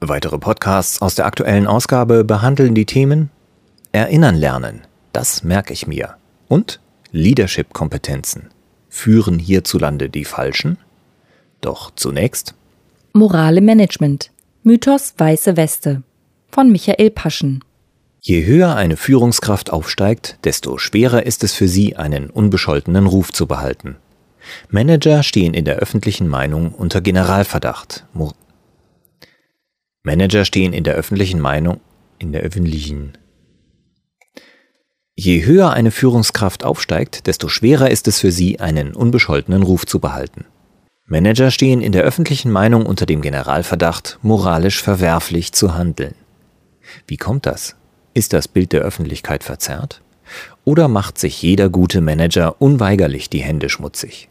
Weitere Podcasts aus der aktuellen Ausgabe behandeln die Themen Erinnern lernen, das merke ich mir, und Leadership-Kompetenzen. Führen hierzulande die Falschen? Doch zunächst Morale Management. Mythos Weiße Weste von Michael Paschen. Je höher eine Führungskraft aufsteigt, desto schwerer ist es für sie, einen unbescholtenen Ruf zu behalten. Manager stehen in der öffentlichen Meinung unter Generalverdacht. Manager stehen in der öffentlichen Meinung, in der öffentlichen. Je höher eine Führungskraft aufsteigt, desto schwerer ist es für sie, einen unbescholtenen Ruf zu behalten. Manager stehen in der öffentlichen Meinung unter dem Generalverdacht, moralisch verwerflich zu handeln. Wie kommt das? Ist das Bild der Öffentlichkeit verzerrt? Oder macht sich jeder gute Manager unweigerlich die Hände schmutzig?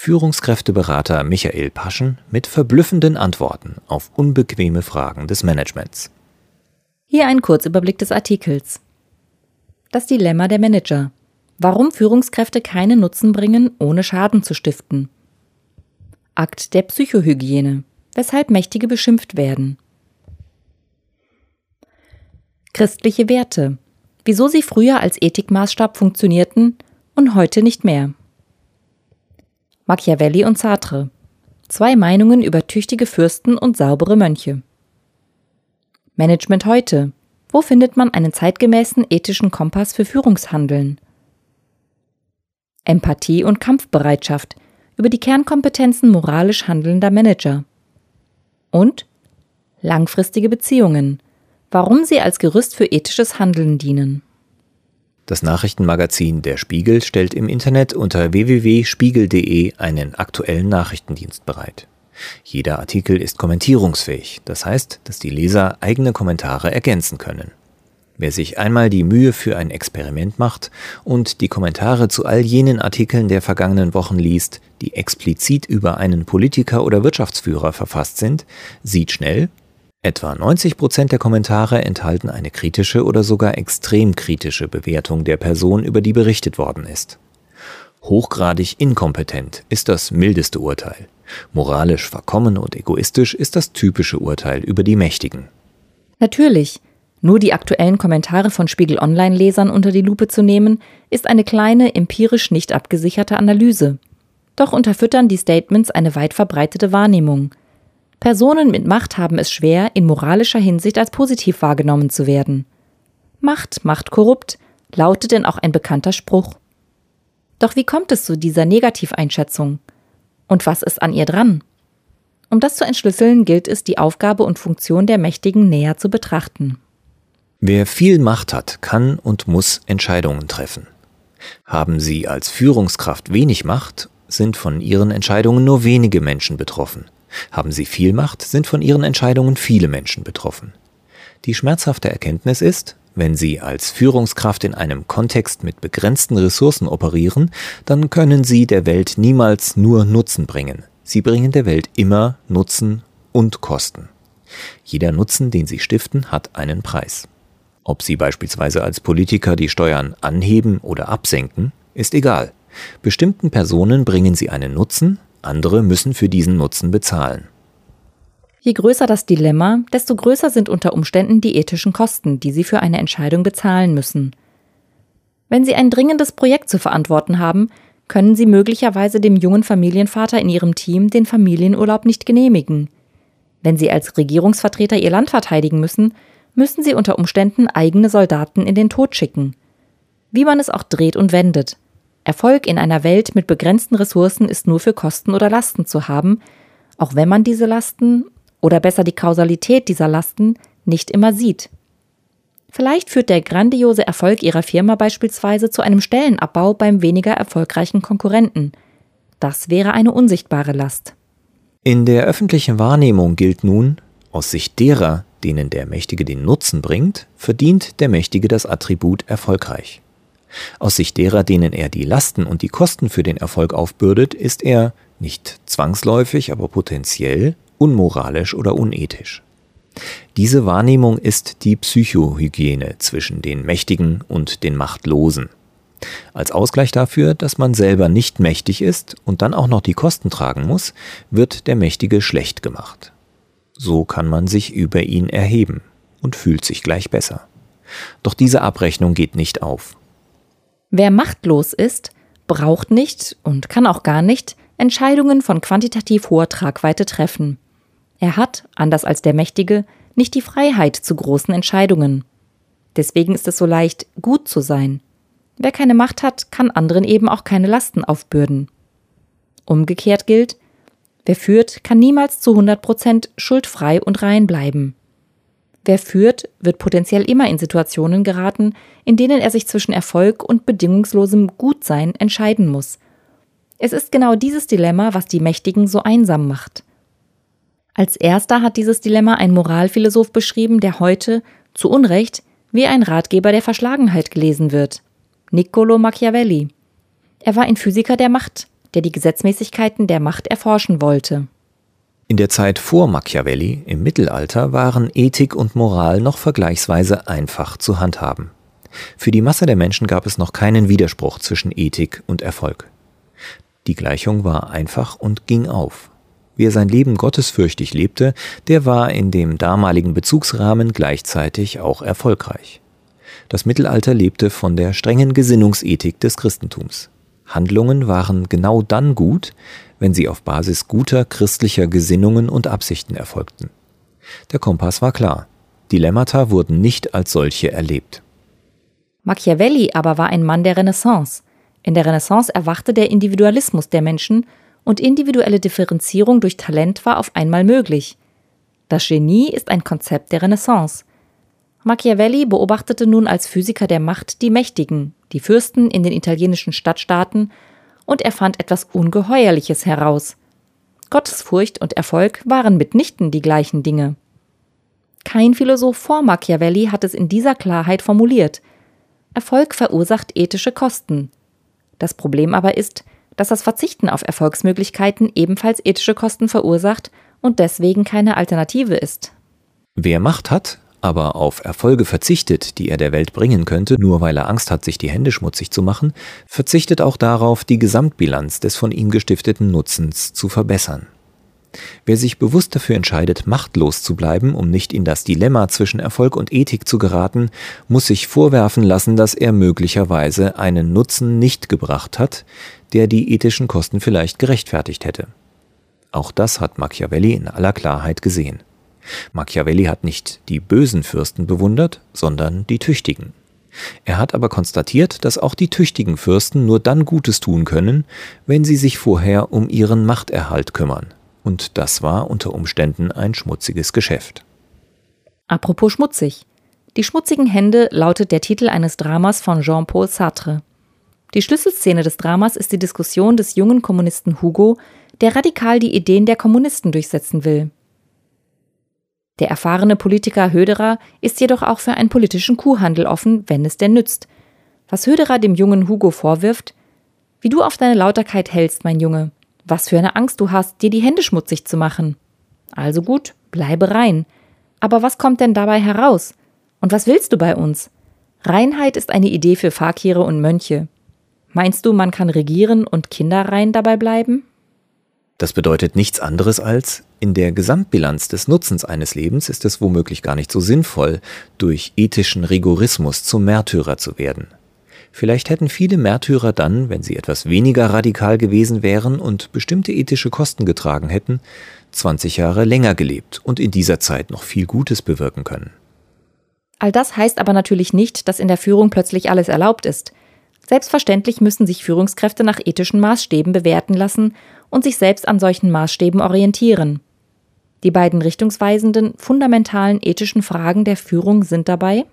Führungskräfteberater Michael Paschen mit verblüffenden Antworten auf unbequeme Fragen des Managements. Hier ein Kurzüberblick des Artikels. Das Dilemma der Manager. Warum Führungskräfte keinen Nutzen bringen, ohne Schaden zu stiften. Akt der Psychohygiene. Weshalb Mächtige beschimpft werden. Christliche Werte. Wieso sie früher als Ethikmaßstab funktionierten und heute nicht mehr. Machiavelli und Sartre. Zwei Meinungen über tüchtige Fürsten und saubere Mönche. Management heute. Wo findet man einen zeitgemäßen ethischen Kompass für Führungshandeln? Empathie und Kampfbereitschaft über die Kernkompetenzen moralisch handelnder Manager. Und langfristige Beziehungen. Warum sie als Gerüst für ethisches Handeln dienen. Das Nachrichtenmagazin Der Spiegel stellt im Internet unter www.spiegel.de einen aktuellen Nachrichtendienst bereit. Jeder Artikel ist kommentierungsfähig, das heißt, dass die Leser eigene Kommentare ergänzen können. Wer sich einmal die Mühe für ein Experiment macht und die Kommentare zu all jenen Artikeln der vergangenen Wochen liest, die explizit über einen Politiker oder Wirtschaftsführer verfasst sind, sieht schnell, Etwa 90 Prozent der Kommentare enthalten eine kritische oder sogar extrem kritische Bewertung der Person, über die berichtet worden ist. Hochgradig inkompetent ist das mildeste Urteil. Moralisch verkommen und egoistisch ist das typische Urteil über die Mächtigen. Natürlich. Nur die aktuellen Kommentare von Spiegel Online-Lesern unter die Lupe zu nehmen, ist eine kleine, empirisch nicht abgesicherte Analyse. Doch unterfüttern die Statements eine weit verbreitete Wahrnehmung – Personen mit Macht haben es schwer, in moralischer Hinsicht als positiv wahrgenommen zu werden. Macht macht korrupt, lautet denn auch ein bekannter Spruch. Doch wie kommt es zu dieser Negativeinschätzung? Und was ist an ihr dran? Um das zu entschlüsseln, gilt es, die Aufgabe und Funktion der Mächtigen näher zu betrachten. Wer viel Macht hat, kann und muss Entscheidungen treffen. Haben Sie als Führungskraft wenig Macht, sind von Ihren Entscheidungen nur wenige Menschen betroffen. Haben sie viel Macht, sind von ihren Entscheidungen viele Menschen betroffen. Die schmerzhafte Erkenntnis ist, wenn Sie als Führungskraft in einem Kontext mit begrenzten Ressourcen operieren, dann können Sie der Welt niemals nur Nutzen bringen. Sie bringen der Welt immer Nutzen und Kosten. Jeder Nutzen, den Sie stiften, hat einen Preis. Ob Sie beispielsweise als Politiker die Steuern anheben oder absenken, ist egal. Bestimmten Personen bringen Sie einen Nutzen, andere müssen für diesen Nutzen bezahlen. Je größer das Dilemma, desto größer sind unter Umständen die ethischen Kosten, die Sie für eine Entscheidung bezahlen müssen. Wenn Sie ein dringendes Projekt zu verantworten haben, können Sie möglicherweise dem jungen Familienvater in Ihrem Team den Familienurlaub nicht genehmigen. Wenn Sie als Regierungsvertreter Ihr Land verteidigen müssen, müssen Sie unter Umständen eigene Soldaten in den Tod schicken. Wie man es auch dreht und wendet. Erfolg in einer Welt mit begrenzten Ressourcen ist nur für Kosten oder Lasten zu haben, auch wenn man diese Lasten oder besser die Kausalität dieser Lasten nicht immer sieht. Vielleicht führt der grandiose Erfolg Ihrer Firma beispielsweise zu einem Stellenabbau beim weniger erfolgreichen Konkurrenten. Das wäre eine unsichtbare Last. In der öffentlichen Wahrnehmung gilt nun, aus Sicht derer, denen der Mächtige den Nutzen bringt, verdient der Mächtige das Attribut erfolgreich. Aus Sicht derer, denen er die Lasten und die Kosten für den Erfolg aufbürdet, ist er nicht zwangsläufig, aber potenziell unmoralisch oder unethisch. Diese Wahrnehmung ist die Psychohygiene zwischen den Mächtigen und den Machtlosen. Als Ausgleich dafür, dass man selber nicht mächtig ist und dann auch noch die Kosten tragen muss, wird der Mächtige schlecht gemacht. So kann man sich über ihn erheben und fühlt sich gleich besser. Doch diese Abrechnung geht nicht auf. Wer machtlos ist, braucht nicht und kann auch gar nicht Entscheidungen von quantitativ hoher Tragweite treffen. Er hat, anders als der Mächtige, nicht die Freiheit zu großen Entscheidungen. Deswegen ist es so leicht, gut zu sein. Wer keine Macht hat, kann anderen eben auch keine Lasten aufbürden. Umgekehrt gilt, wer führt, kann niemals zu 100 Prozent schuldfrei und rein bleiben. Wer führt, wird potenziell immer in Situationen geraten, in denen er sich zwischen Erfolg und bedingungslosem Gutsein entscheiden muss. Es ist genau dieses Dilemma, was die Mächtigen so einsam macht. Als erster hat dieses Dilemma ein Moralphilosoph beschrieben, der heute, zu Unrecht, wie ein Ratgeber der Verschlagenheit gelesen wird. Niccolo Machiavelli. Er war ein Physiker der Macht, der die Gesetzmäßigkeiten der Macht erforschen wollte. In der Zeit vor Machiavelli, im Mittelalter, waren Ethik und Moral noch vergleichsweise einfach zu handhaben. Für die Masse der Menschen gab es noch keinen Widerspruch zwischen Ethik und Erfolg. Die Gleichung war einfach und ging auf. Wer sein Leben gottesfürchtig lebte, der war in dem damaligen Bezugsrahmen gleichzeitig auch erfolgreich. Das Mittelalter lebte von der strengen Gesinnungsethik des Christentums. Handlungen waren genau dann gut, wenn sie auf Basis guter christlicher Gesinnungen und Absichten erfolgten. Der Kompass war klar. Dilemmata wurden nicht als solche erlebt. Machiavelli aber war ein Mann der Renaissance. In der Renaissance erwachte der Individualismus der Menschen und individuelle Differenzierung durch Talent war auf einmal möglich. Das Genie ist ein Konzept der Renaissance. Machiavelli beobachtete nun als Physiker der Macht die Mächtigen, die Fürsten in den italienischen Stadtstaaten, und er fand etwas Ungeheuerliches heraus. Gottesfurcht und Erfolg waren mitnichten die gleichen Dinge. Kein Philosoph vor Machiavelli hat es in dieser Klarheit formuliert. Erfolg verursacht ethische Kosten. Das Problem aber ist, dass das Verzichten auf Erfolgsmöglichkeiten ebenfalls ethische Kosten verursacht und deswegen keine Alternative ist. Wer Macht hat, aber auf Erfolge verzichtet, die er der Welt bringen könnte, nur weil er Angst hat, sich die Hände schmutzig zu machen, verzichtet auch darauf, die Gesamtbilanz des von ihm gestifteten Nutzens zu verbessern. Wer sich bewusst dafür entscheidet, machtlos zu bleiben, um nicht in das Dilemma zwischen Erfolg und Ethik zu geraten, muss sich vorwerfen lassen, dass er möglicherweise einen Nutzen nicht gebracht hat, der die ethischen Kosten vielleicht gerechtfertigt hätte. Auch das hat Machiavelli in aller Klarheit gesehen. Machiavelli hat nicht die bösen Fürsten bewundert, sondern die tüchtigen. Er hat aber konstatiert, dass auch die tüchtigen Fürsten nur dann Gutes tun können, wenn sie sich vorher um ihren Machterhalt kümmern. Und das war unter Umständen ein schmutziges Geschäft. Apropos schmutzig. Die schmutzigen Hände lautet der Titel eines Dramas von Jean-Paul Sartre. Die Schlüsselszene des Dramas ist die Diskussion des jungen Kommunisten Hugo, der radikal die Ideen der Kommunisten durchsetzen will. Der erfahrene Politiker Höderer ist jedoch auch für einen politischen Kuhhandel offen, wenn es denn nützt. Was Höderer dem jungen Hugo vorwirft, wie du auf deine Lauterkeit hältst, mein Junge, was für eine Angst du hast, dir die Hände schmutzig zu machen. Also gut, bleibe rein. Aber was kommt denn dabei heraus? Und was willst du bei uns? Reinheit ist eine Idee für Fakire und Mönche. Meinst du, man kann regieren und Kinder rein dabei bleiben? Das bedeutet nichts anderes als, in der Gesamtbilanz des Nutzens eines Lebens ist es womöglich gar nicht so sinnvoll, durch ethischen Rigorismus zum Märtyrer zu werden. Vielleicht hätten viele Märtyrer dann, wenn sie etwas weniger radikal gewesen wären und bestimmte ethische Kosten getragen hätten, 20 Jahre länger gelebt und in dieser Zeit noch viel Gutes bewirken können. All das heißt aber natürlich nicht, dass in der Führung plötzlich alles erlaubt ist. Selbstverständlich müssen sich Führungskräfte nach ethischen Maßstäben bewerten lassen und sich selbst an solchen Maßstäben orientieren. Die beiden richtungsweisenden, fundamentalen ethischen Fragen der Führung sind dabei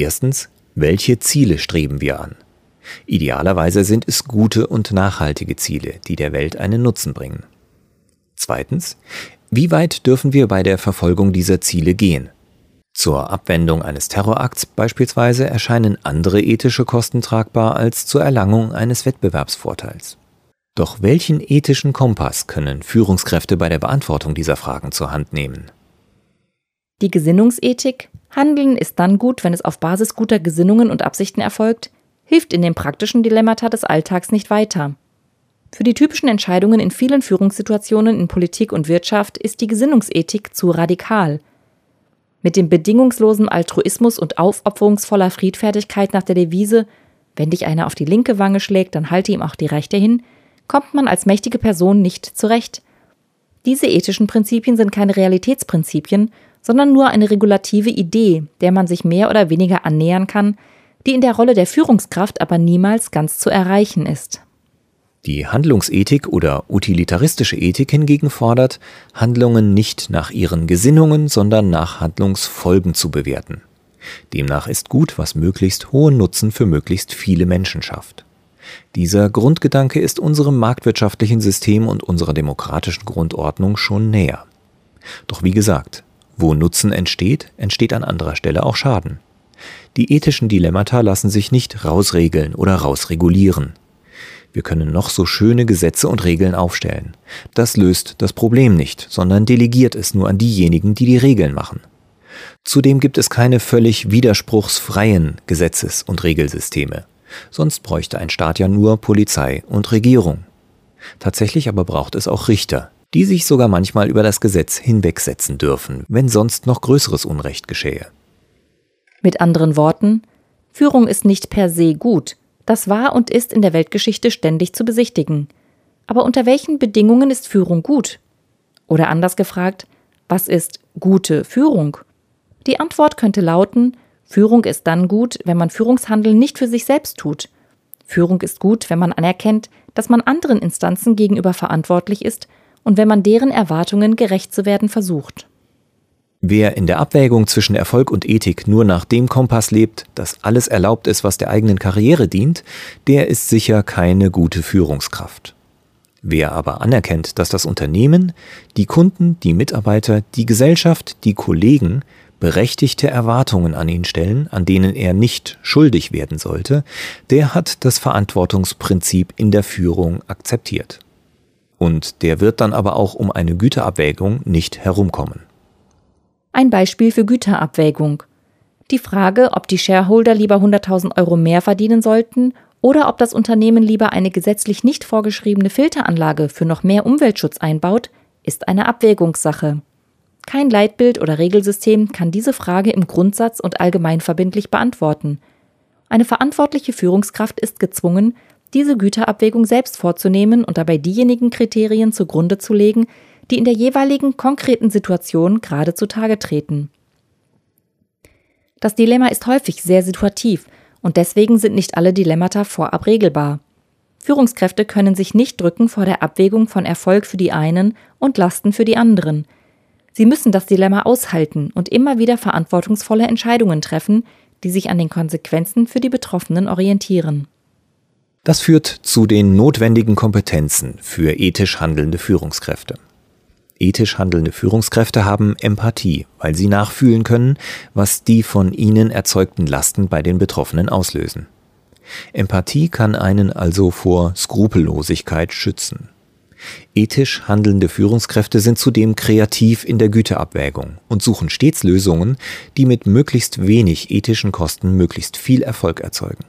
Erstens, welche Ziele streben wir an? Idealerweise sind es gute und nachhaltige Ziele, die der Welt einen Nutzen bringen. Zweitens, wie weit dürfen wir bei der Verfolgung dieser Ziele gehen? Zur Abwendung eines Terrorakts beispielsweise erscheinen andere ethische Kosten tragbar als zur Erlangung eines Wettbewerbsvorteils. Doch welchen ethischen Kompass können Führungskräfte bei der Beantwortung dieser Fragen zur Hand nehmen? Die Gesinnungsethik, Handeln ist dann gut, wenn es auf Basis guter Gesinnungen und Absichten erfolgt, hilft in den praktischen Dilemmata des Alltags nicht weiter. Für die typischen Entscheidungen in vielen Führungssituationen in Politik und Wirtschaft ist die Gesinnungsethik zu radikal. Mit dem bedingungslosen Altruismus und aufopferungsvoller Friedfertigkeit nach der Devise, wenn dich einer auf die linke Wange schlägt, dann halte ihm auch die rechte hin, kommt man als mächtige Person nicht zurecht. Diese ethischen Prinzipien sind keine Realitätsprinzipien, sondern nur eine regulative Idee, der man sich mehr oder weniger annähern kann, die in der Rolle der Führungskraft aber niemals ganz zu erreichen ist. Die Handlungsethik oder utilitaristische Ethik hingegen fordert, Handlungen nicht nach ihren Gesinnungen, sondern nach Handlungsfolgen zu bewerten. Demnach ist gut, was möglichst hohen Nutzen für möglichst viele Menschen schafft. Dieser Grundgedanke ist unserem marktwirtschaftlichen System und unserer demokratischen Grundordnung schon näher. Doch wie gesagt, wo Nutzen entsteht, entsteht an anderer Stelle auch Schaden. Die ethischen Dilemmata lassen sich nicht rausregeln oder rausregulieren. Wir können noch so schöne Gesetze und Regeln aufstellen. Das löst das Problem nicht, sondern delegiert es nur an diejenigen, die die Regeln machen. Zudem gibt es keine völlig widerspruchsfreien Gesetzes- und Regelsysteme. Sonst bräuchte ein Staat ja nur Polizei und Regierung. Tatsächlich aber braucht es auch Richter, die sich sogar manchmal über das Gesetz hinwegsetzen dürfen, wenn sonst noch größeres Unrecht geschehe. Mit anderen Worten, Führung ist nicht per se gut, das war und ist in der Weltgeschichte ständig zu besichtigen. Aber unter welchen Bedingungen ist Führung gut? Oder anders gefragt, was ist gute Führung? Die Antwort könnte lauten, Führung ist dann gut, wenn man Führungshandeln nicht für sich selbst tut. Führung ist gut, wenn man anerkennt, dass man anderen Instanzen gegenüber verantwortlich ist und wenn man deren Erwartungen gerecht zu werden versucht. Wer in der Abwägung zwischen Erfolg und Ethik nur nach dem Kompass lebt, dass alles erlaubt ist, was der eigenen Karriere dient, der ist sicher keine gute Führungskraft. Wer aber anerkennt, dass das Unternehmen, die Kunden, die Mitarbeiter, die Gesellschaft, die Kollegen berechtigte Erwartungen an ihn stellen, an denen er nicht schuldig werden sollte, der hat das Verantwortungsprinzip in der Führung akzeptiert. Und der wird dann aber auch um eine Güterabwägung nicht herumkommen. Ein Beispiel für Güterabwägung. Die Frage, ob die Shareholder lieber 100.000 Euro mehr verdienen sollten oder ob das Unternehmen lieber eine gesetzlich nicht vorgeschriebene Filteranlage für noch mehr Umweltschutz einbaut, ist eine Abwägungssache. Kein Leitbild oder Regelsystem kann diese Frage im Grundsatz und allgemeinverbindlich beantworten. Eine verantwortliche Führungskraft ist gezwungen, diese Güterabwägung selbst vorzunehmen und dabei diejenigen Kriterien zugrunde zu legen, die in der jeweiligen konkreten Situation gerade zutage treten. Das Dilemma ist häufig sehr situativ und deswegen sind nicht alle Dilemmata vorab regelbar. Führungskräfte können sich nicht drücken vor der Abwägung von Erfolg für die einen und Lasten für die anderen. Sie müssen das Dilemma aushalten und immer wieder verantwortungsvolle Entscheidungen treffen, die sich an den Konsequenzen für die Betroffenen orientieren. Das führt zu den notwendigen Kompetenzen für ethisch handelnde Führungskräfte. Ethisch handelnde Führungskräfte haben Empathie, weil sie nachfühlen können, was die von ihnen erzeugten Lasten bei den Betroffenen auslösen. Empathie kann einen also vor Skrupellosigkeit schützen. Ethisch handelnde Führungskräfte sind zudem kreativ in der Güteabwägung und suchen stets Lösungen, die mit möglichst wenig ethischen Kosten möglichst viel Erfolg erzeugen.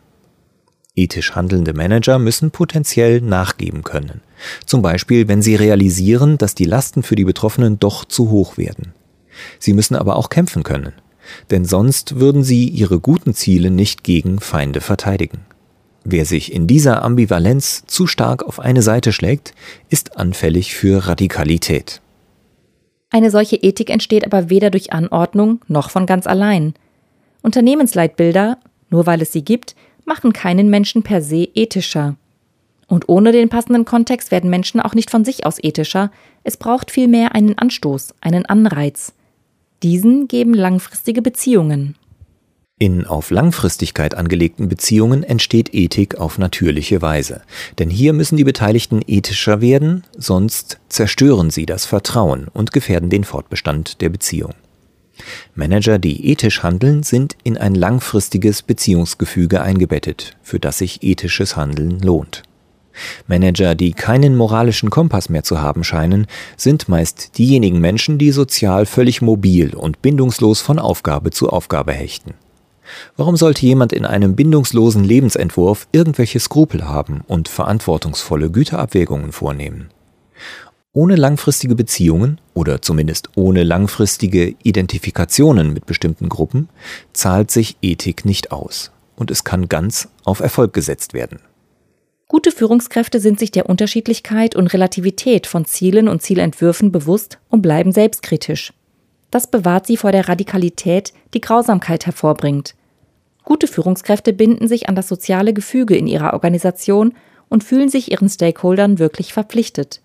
Ethisch handelnde Manager müssen potenziell nachgeben können. Zum Beispiel, wenn sie realisieren, dass die Lasten für die Betroffenen doch zu hoch werden. Sie müssen aber auch kämpfen können, denn sonst würden sie ihre guten Ziele nicht gegen Feinde verteidigen. Wer sich in dieser Ambivalenz zu stark auf eine Seite schlägt, ist anfällig für Radikalität. Eine solche Ethik entsteht aber weder durch Anordnung noch von ganz allein. Unternehmensleitbilder, nur weil es sie gibt, machen keinen Menschen per se ethischer. Und ohne den passenden Kontext werden Menschen auch nicht von sich aus ethischer, es braucht vielmehr einen Anstoß, einen Anreiz. Diesen geben langfristige Beziehungen. In auf Langfristigkeit angelegten Beziehungen entsteht Ethik auf natürliche Weise. Denn hier müssen die Beteiligten ethischer werden, sonst zerstören sie das Vertrauen und gefährden den Fortbestand der Beziehung. Manager, die ethisch handeln, sind in ein langfristiges Beziehungsgefüge eingebettet, für das sich ethisches Handeln lohnt. Manager, die keinen moralischen Kompass mehr zu haben scheinen, sind meist diejenigen Menschen, die sozial völlig mobil und bindungslos von Aufgabe zu Aufgabe hechten. Warum sollte jemand in einem bindungslosen Lebensentwurf irgendwelche Skrupel haben und verantwortungsvolle Güterabwägungen vornehmen? Ohne langfristige Beziehungen oder zumindest ohne langfristige Identifikationen mit bestimmten Gruppen zahlt sich Ethik nicht aus und es kann ganz auf Erfolg gesetzt werden. Gute Führungskräfte sind sich der Unterschiedlichkeit und Relativität von Zielen und Zielentwürfen bewusst und bleiben selbstkritisch. Das bewahrt sie vor der Radikalität, die Grausamkeit hervorbringt. Gute Führungskräfte binden sich an das soziale Gefüge in ihrer Organisation und fühlen sich ihren Stakeholdern wirklich verpflichtet.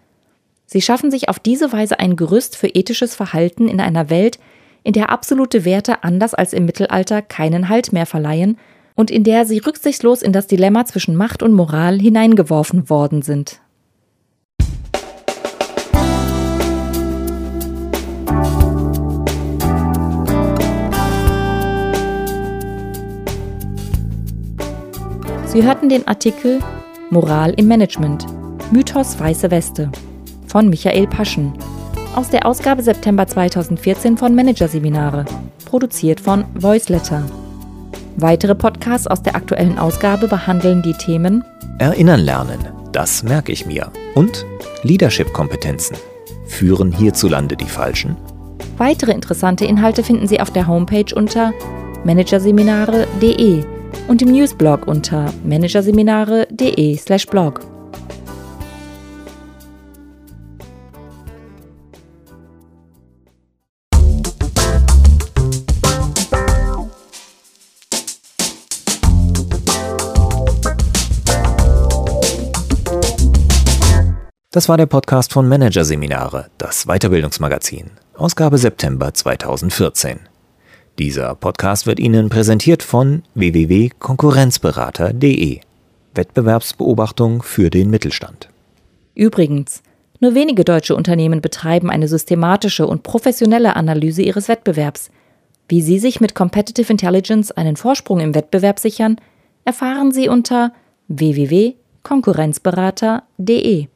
Sie schaffen sich auf diese Weise ein Gerüst für ethisches Verhalten in einer Welt, in der absolute Werte anders als im Mittelalter keinen Halt mehr verleihen und in der sie rücksichtslos in das Dilemma zwischen Macht und Moral hineingeworfen worden sind. Sie hörten den Artikel Moral im Management Mythos Weiße Weste von Michael Paschen aus der Ausgabe September 2014 von Managerseminare, produziert von Voiceletter. Weitere Podcasts aus der aktuellen Ausgabe behandeln die Themen Erinnern lernen, das merke ich mir. Und Leadership-Kompetenzen. Führen hierzulande die Falschen? Weitere interessante Inhalte finden Sie auf der Homepage unter managerseminare.de und im Newsblog unter managerseminare.de/blog. Das war der Podcast von Managerseminare, das Weiterbildungsmagazin, Ausgabe September 2014. Dieser Podcast wird Ihnen präsentiert von www.konkurrenzberater.de. Wettbewerbsbeobachtung für den Mittelstand. Übrigens, nur wenige deutsche Unternehmen betreiben eine systematische und professionelle Analyse ihres Wettbewerbs. Wie Sie sich mit Competitive Intelligence einen Vorsprung im Wettbewerb sichern, erfahren Sie unter www.konkurrenzberater.de.